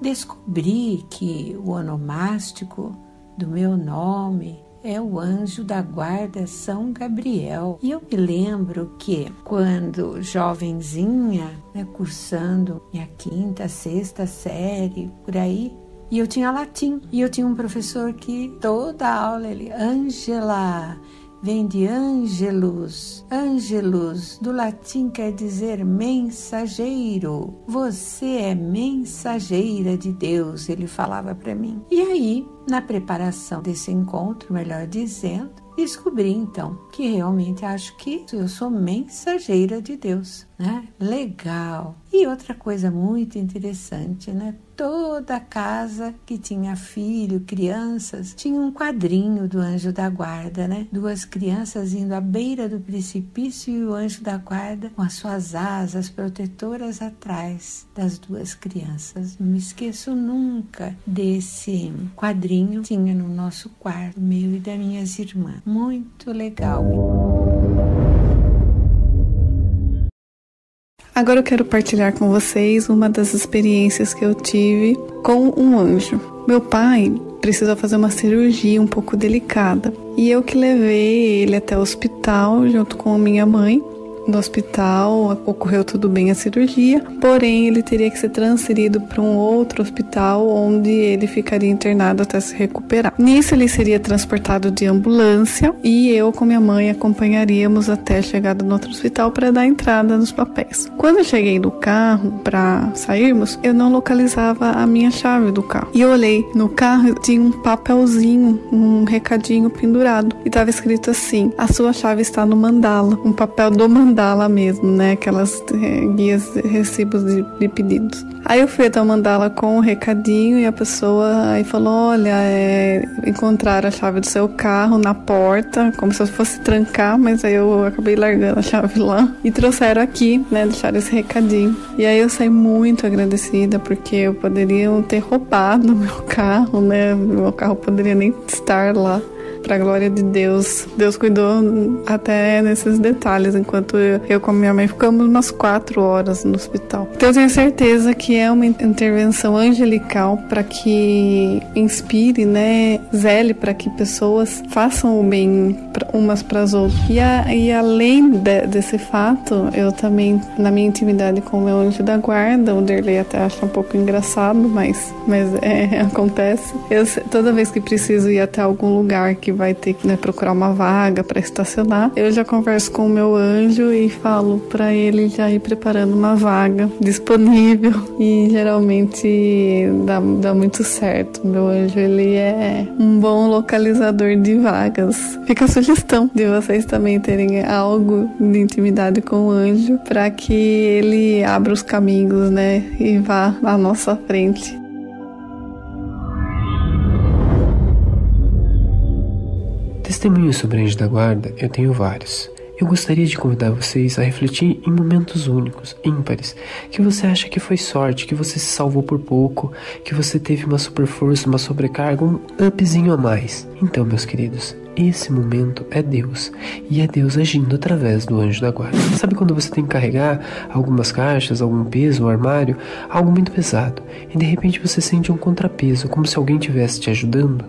Descobri que o onomástico do meu nome é o anjo da guarda São Gabriel. E eu me lembro que quando jovenzinha, né, cursando minha quinta, sexta série, por aí, e eu tinha latim. E eu tinha um professor que toda aula ele, Angela, vem de angelus. Angelus, do latim quer dizer mensageiro. Você é mensageira de Deus, ele falava para mim. E aí, na preparação desse encontro, melhor dizendo, descobri então que realmente acho que eu sou mensageira de Deus, né? Legal. E outra coisa muito interessante, né? Toda casa que tinha filho, crianças, tinha um quadrinho do anjo da guarda, né? Duas crianças indo à beira do precipício e o anjo da guarda com as suas asas protetoras atrás das duas crianças. Não me esqueço nunca desse quadrinho tinha no nosso quarto, meu e das minhas irmãs. Muito legal. Agora eu quero partilhar com vocês uma das experiências que eu tive com um anjo. Meu pai precisou fazer uma cirurgia um pouco delicada e eu que levei ele até o hospital junto com a minha mãe no hospital, ocorreu tudo bem a cirurgia, porém ele teria que ser transferido para um outro hospital onde ele ficaria internado até se recuperar. Nisso ele seria transportado de ambulância e eu com minha mãe acompanharíamos até a chegada no outro hospital para dar entrada nos papéis. Quando eu cheguei no carro para sairmos, eu não localizava a minha chave do carro. E eu olhei no carro tinha um papelzinho, um recadinho pendurado e estava escrito assim: "A sua chave está no mandala", um papel do mandala mandala mesmo, né? Aquelas é, guias, recibos de, de, pedidos. Aí eu fui até o mandala com o um recadinho e a pessoa aí falou: Olha, é, encontraram a chave do seu carro na porta, como se eu fosse trancar, mas aí eu acabei largando a chave lá e trouxeram aqui, né? Deixaram esse recadinho. E aí eu saí muito agradecida porque eu poderia ter roubado meu carro, né? Meu carro poderia nem estar lá para a glória de Deus. Deus cuidou até nesses detalhes, enquanto eu, eu com minha mãe ficamos umas quatro horas no hospital. Então eu tenho certeza que é uma intervenção angelical para que inspire, né, zele para que pessoas façam o bem umas para as outras. E, a, e além de, desse fato, eu também, na minha intimidade com o meu anjo da guarda, o Derley até acha um pouco engraçado, mas, mas é, acontece. Eu, toda vez que preciso ir até algum lugar que vai ter que né, procurar uma vaga para estacionar, eu já converso com o meu anjo e falo para ele já ir preparando uma vaga disponível e geralmente dá, dá muito certo. Meu anjo ele é um bom localizador de vagas. Fica a sugestão de vocês também terem algo de intimidade com o anjo para que ele abra os caminhos, né, e vá à nossa frente. Testemunhos sobre Anjo da Guarda eu tenho vários. Eu gostaria de convidar vocês a refletir em momentos únicos, ímpares, que você acha que foi sorte, que você se salvou por pouco, que você teve uma super força, uma sobrecarga, um upzinho a mais. Então, meus queridos, esse momento é Deus e é Deus agindo através do anjo da guarda. Sabe quando você tem que carregar algumas caixas, algum peso, um armário, algo muito pesado e de repente você sente um contrapeso, como se alguém estivesse te ajudando?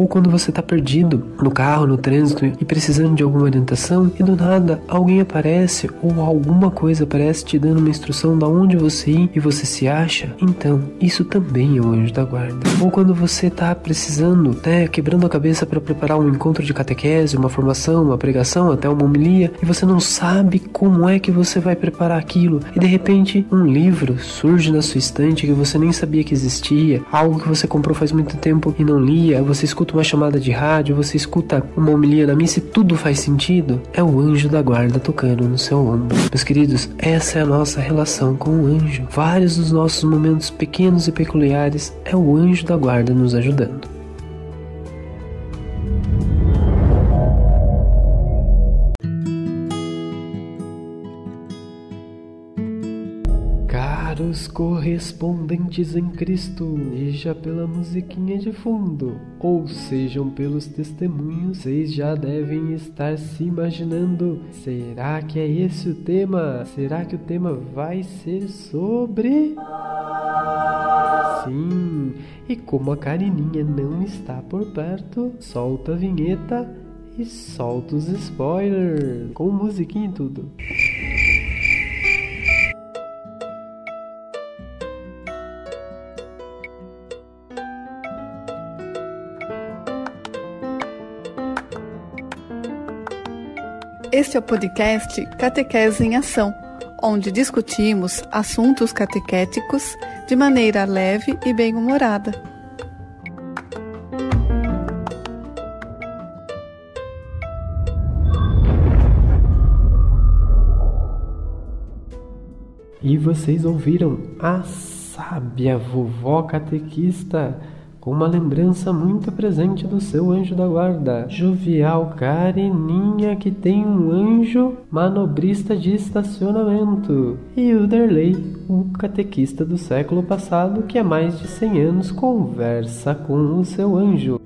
Ou quando você está perdido no carro, no trânsito e precisando de alguma orientação e do nada alguém aparece ou alguma coisa aparece te dando uma instrução da onde você ir e você se acha, então isso também é o anjo da guarda. Ou quando você está precisando, né, quebrando a cabeça para preparar um encontro de catequese, uma formação, uma pregação, até uma homilia e você não sabe como é que você vai preparar aquilo e de repente um livro surge na sua estante que você nem sabia que existia, algo que você comprou faz muito tempo e não lia, você escuta escuta uma chamada de rádio, você escuta uma homilia na missa e tudo faz sentido, é o anjo da guarda tocando no seu ombro. Meus queridos, essa é a nossa relação com o anjo. Vários dos nossos momentos pequenos e peculiares é o anjo da guarda nos ajudando. Correspondentes em Cristo, seja pela musiquinha de fundo, ou sejam pelos testemunhos, vocês já devem estar se imaginando: será que é esse o tema? Será que o tema vai ser sobre. E como a Carininha não está por perto, solta a vinheta e solta os spoilers, com musiquinha e tudo. Este é o podcast Catequese em Ação, onde discutimos assuntos catequéticos de maneira leve e bem-humorada. E vocês ouviram a sábia vovó catequista com uma lembrança muito presente do seu anjo da guarda, jovial Carininha que tem um anjo manobrista de estacionamento, e o Derley, o catequista do século passado que há mais de 100 anos conversa com o seu anjo.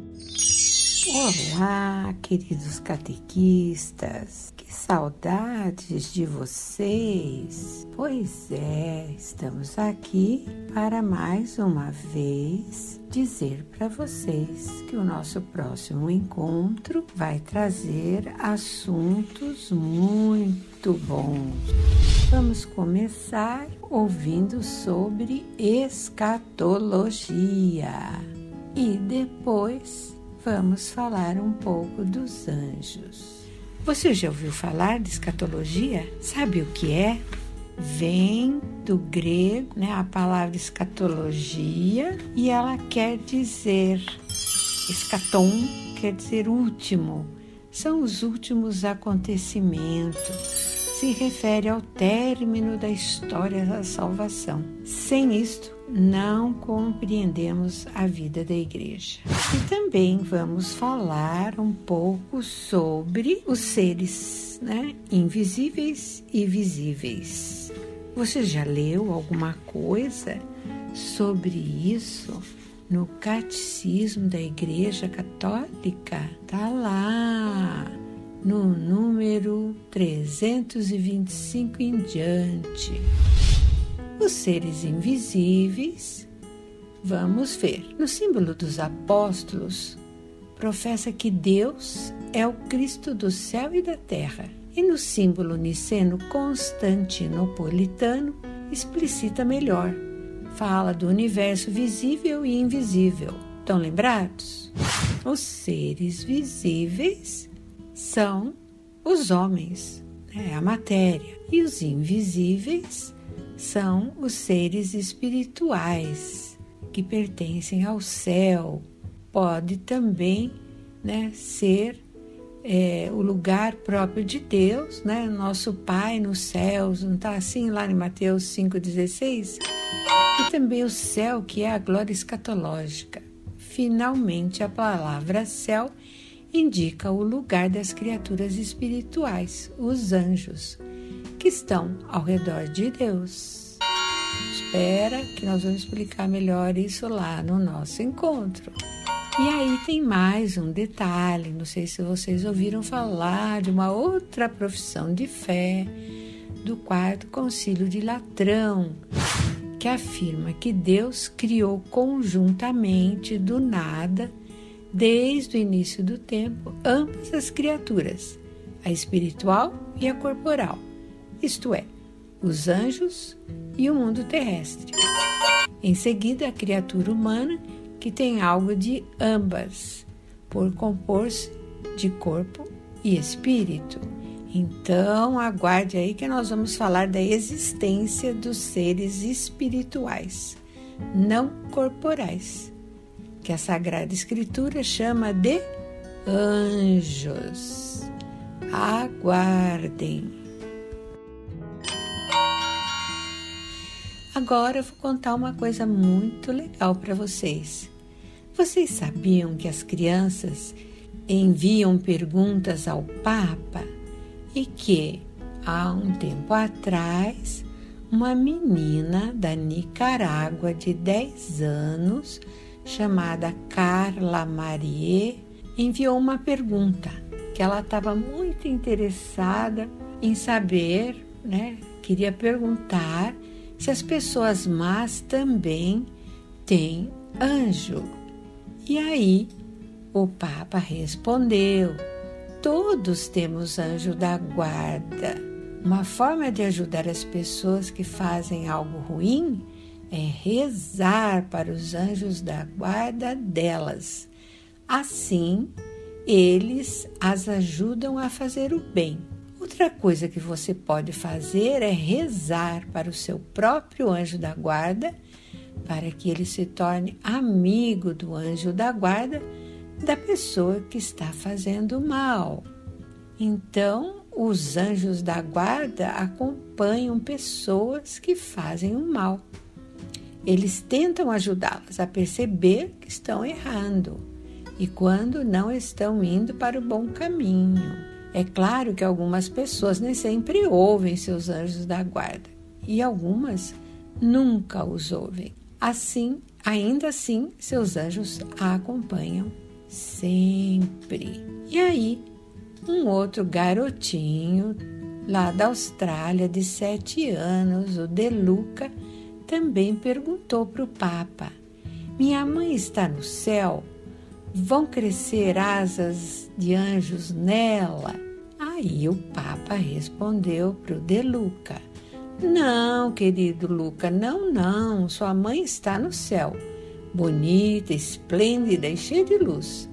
Olá, queridos catequistas. Saudades de vocês. Pois é, estamos aqui para mais uma vez dizer para vocês que o nosso próximo encontro vai trazer assuntos muito bons. Vamos começar ouvindo sobre escatologia e depois vamos falar um pouco dos anjos. Você já ouviu falar de escatologia? Sabe o que é? Vem do grego, né, a palavra escatologia, e ela quer dizer escatom, quer dizer último. São os últimos acontecimentos. Se refere ao término da história da salvação. Sem isto, não compreendemos a vida da igreja. E também vamos falar um pouco sobre os seres né, invisíveis e visíveis. Você já leu alguma coisa sobre isso no Catecismo da Igreja Católica? Tá lá no número 325 em diante os seres invisíveis. Vamos ver. No símbolo dos apóstolos, professa que Deus é o Cristo do céu e da terra. E no símbolo niceno constantinopolitano, explicita melhor. Fala do universo visível e invisível. Estão lembrados? Os seres visíveis são os homens, né, a matéria, e os invisíveis são os seres espirituais que pertencem ao céu. Pode também né, ser é, o lugar próprio de Deus, né? Nosso Pai nos céus, não está assim lá em Mateus 5,16? E também o céu, que é a glória escatológica. Finalmente, a palavra céu indica o lugar das criaturas espirituais, os anjos que estão ao redor de Deus. Espera que nós vamos explicar melhor isso lá no nosso encontro. E aí tem mais um detalhe, não sei se vocês ouviram falar de uma outra profissão de fé do quarto concílio de Latrão, que afirma que Deus criou conjuntamente do nada, desde o início do tempo, ambas as criaturas, a espiritual e a corporal isto é, os anjos e o mundo terrestre. Em seguida, a criatura humana, que tem algo de ambas, por compor-se de corpo e espírito. Então, aguarde aí que nós vamos falar da existência dos seres espirituais, não corporais, que a Sagrada Escritura chama de anjos. Aguardem. Agora eu vou contar uma coisa muito legal para vocês. Vocês sabiam que as crianças enviam perguntas ao Papa e que, há um tempo atrás, uma menina da Nicarágua de 10 anos, chamada Carla Marie, enviou uma pergunta que ela estava muito interessada em saber, né? Queria perguntar se as pessoas más também tem anjo. E aí o Papa respondeu: Todos temos anjo da guarda. Uma forma de ajudar as pessoas que fazem algo ruim é rezar para os anjos da guarda delas. Assim, eles as ajudam a fazer o bem. Outra coisa que você pode fazer é rezar para o seu próprio anjo da guarda, para que ele se torne amigo do anjo da guarda da pessoa que está fazendo mal. Então, os anjos da guarda acompanham pessoas que fazem o mal. Eles tentam ajudá-las a perceber que estão errando e quando não estão indo para o bom caminho. É claro que algumas pessoas nem sempre ouvem seus anjos da guarda e algumas nunca os ouvem. Assim, ainda assim, seus anjos a acompanham sempre. E aí, um outro garotinho lá da Austrália de sete anos, o Deluca, também perguntou para o Papa: Minha mãe está no céu? Vão crescer asas de anjos nela? Aí o Papa respondeu para o Deluca: Não, querido Luca, não, não. Sua mãe está no céu bonita, esplêndida e cheia de luz.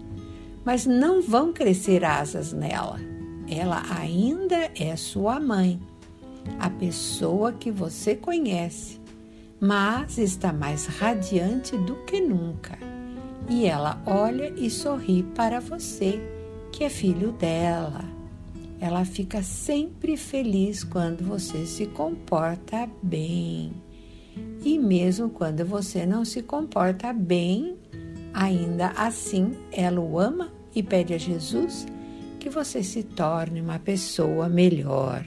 Mas não vão crescer asas nela. Ela ainda é sua mãe, a pessoa que você conhece, mas está mais radiante do que nunca. E ela olha e sorri para você, que é filho dela. Ela fica sempre feliz quando você se comporta bem. E mesmo quando você não se comporta bem, ainda assim ela o ama e pede a Jesus que você se torne uma pessoa melhor.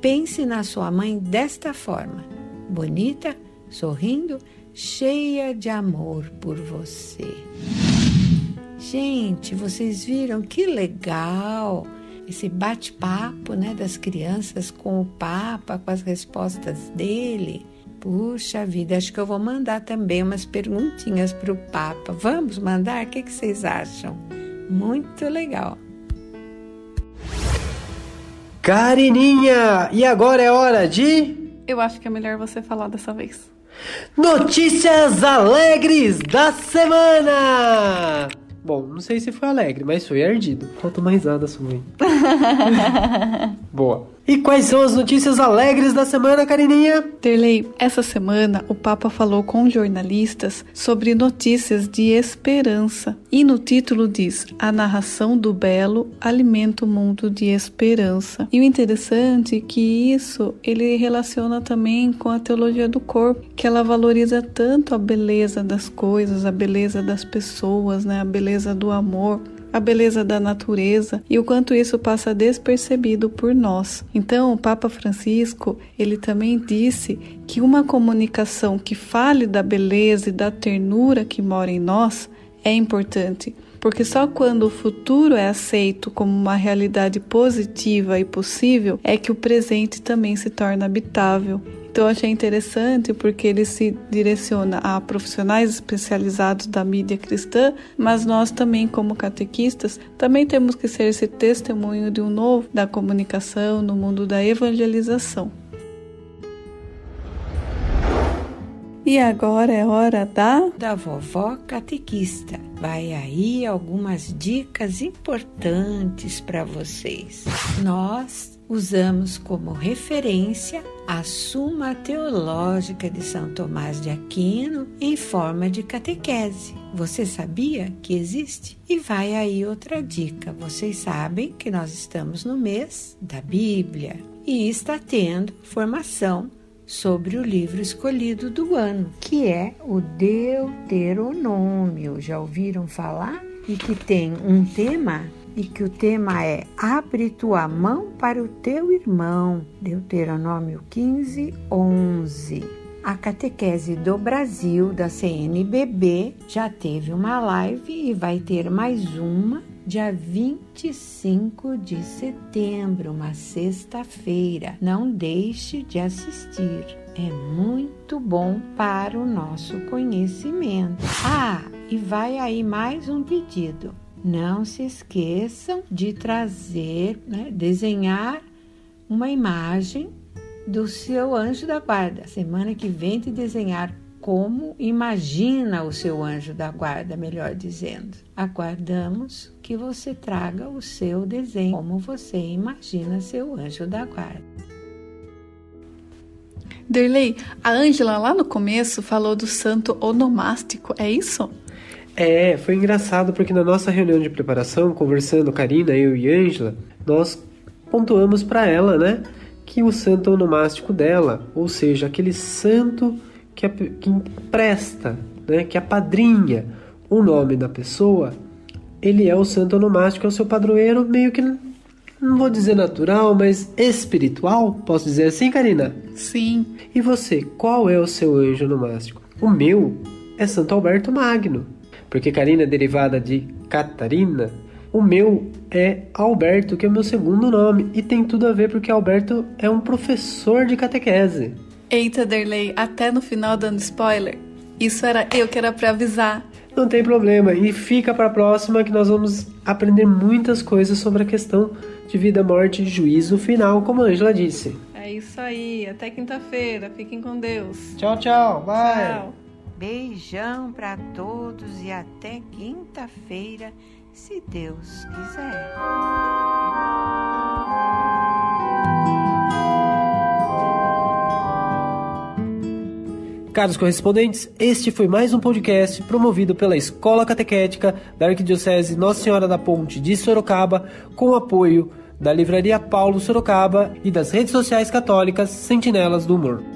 Pense na sua mãe desta forma: bonita, sorrindo, cheia de amor por você. Gente, vocês viram que legal esse bate-papo né, das crianças com o Papa, com as respostas dele. Puxa vida, acho que eu vou mandar também umas perguntinhas para o Papa. Vamos mandar? O que, que vocês acham? Muito legal. Carininha, e agora é hora de. Eu acho que é melhor você falar dessa vez. Notícias alegres da semana! Bom, não sei se foi alegre, mas foi ardido. Falta mais nada, sua mãe. Boa. E quais são as notícias alegres da semana, Carininha? Terley, essa semana o Papa falou com jornalistas sobre notícias de esperança. E no título diz: A narração do belo alimenta o mundo de esperança. E o interessante é que isso ele relaciona também com a teologia do corpo, que ela valoriza tanto a beleza das coisas, a beleza das pessoas, né, a beleza do amor a beleza da natureza e o quanto isso passa despercebido por nós. Então, o Papa Francisco, ele também disse que uma comunicação que fale da beleza e da ternura que mora em nós é importante, porque só quando o futuro é aceito como uma realidade positiva e possível é que o presente também se torna habitável. Então, achei interessante porque ele se direciona a profissionais especializados da mídia cristã, mas nós também, como catequistas, também temos que ser esse testemunho de um novo da comunicação no mundo da evangelização. E agora é hora da da vovó catequista. Vai aí algumas dicas importantes para vocês. Nós usamos como referência a Suma Teológica de São Tomás de Aquino em forma de catequese. Você sabia que existe? E vai aí outra dica. Vocês sabem que nós estamos no mês da Bíblia e está tendo formação sobre o livro escolhido do ano, que é o Deuteronômio. Já ouviram falar? E que tem um tema e que o tema é Abre tua mão para o teu irmão. Deuteronômio 15, 11. A catequese do Brasil da CNBB já teve uma live e vai ter mais uma dia 25 de setembro, uma sexta-feira. Não deixe de assistir. é muito bom para o nosso conhecimento. Ah, e vai aí mais um pedido. Não se esqueçam de trazer, né, desenhar uma imagem do seu anjo da guarda. Semana que vem te desenhar como imagina o seu anjo da guarda, melhor dizendo. Aguardamos que você traga o seu desenho, como você imagina seu anjo da guarda. Derley, a Ângela lá no começo falou do santo onomástico, é isso? É, foi engraçado porque na nossa reunião de preparação, conversando, Karina, eu e Ângela, nós pontuamos para ela, né, que o santo onomástico dela, ou seja, aquele santo que, que empresta, né, que apadrinha o nome da pessoa, ele é o santo onomástico, é o seu padroeiro meio que, não vou dizer natural, mas espiritual, posso dizer assim, Karina? Sim. E você, qual é o seu anjo onomástico? O meu é Santo Alberto Magno, porque Karina é derivada de Catarina. O meu é Alberto, que é o meu segundo nome, e tem tudo a ver porque Alberto é um professor de catequese. Eita, Derley, até no final dando spoiler. Isso era eu que era para avisar. Não tem problema, e fica para a próxima que nós vamos aprender muitas coisas sobre a questão de vida, morte e juízo final, como a Angela disse. É isso aí, até quinta-feira. Fiquem com Deus. Tchau, tchau. Bye. Tchau. Beijão para todos e até quinta-feira, se Deus quiser. Caros correspondentes, este foi mais um podcast promovido pela Escola Catequética da Arquidiocese Nossa Senhora da Ponte de Sorocaba, com apoio da Livraria Paulo Sorocaba e das redes sociais católicas Sentinelas do Humor.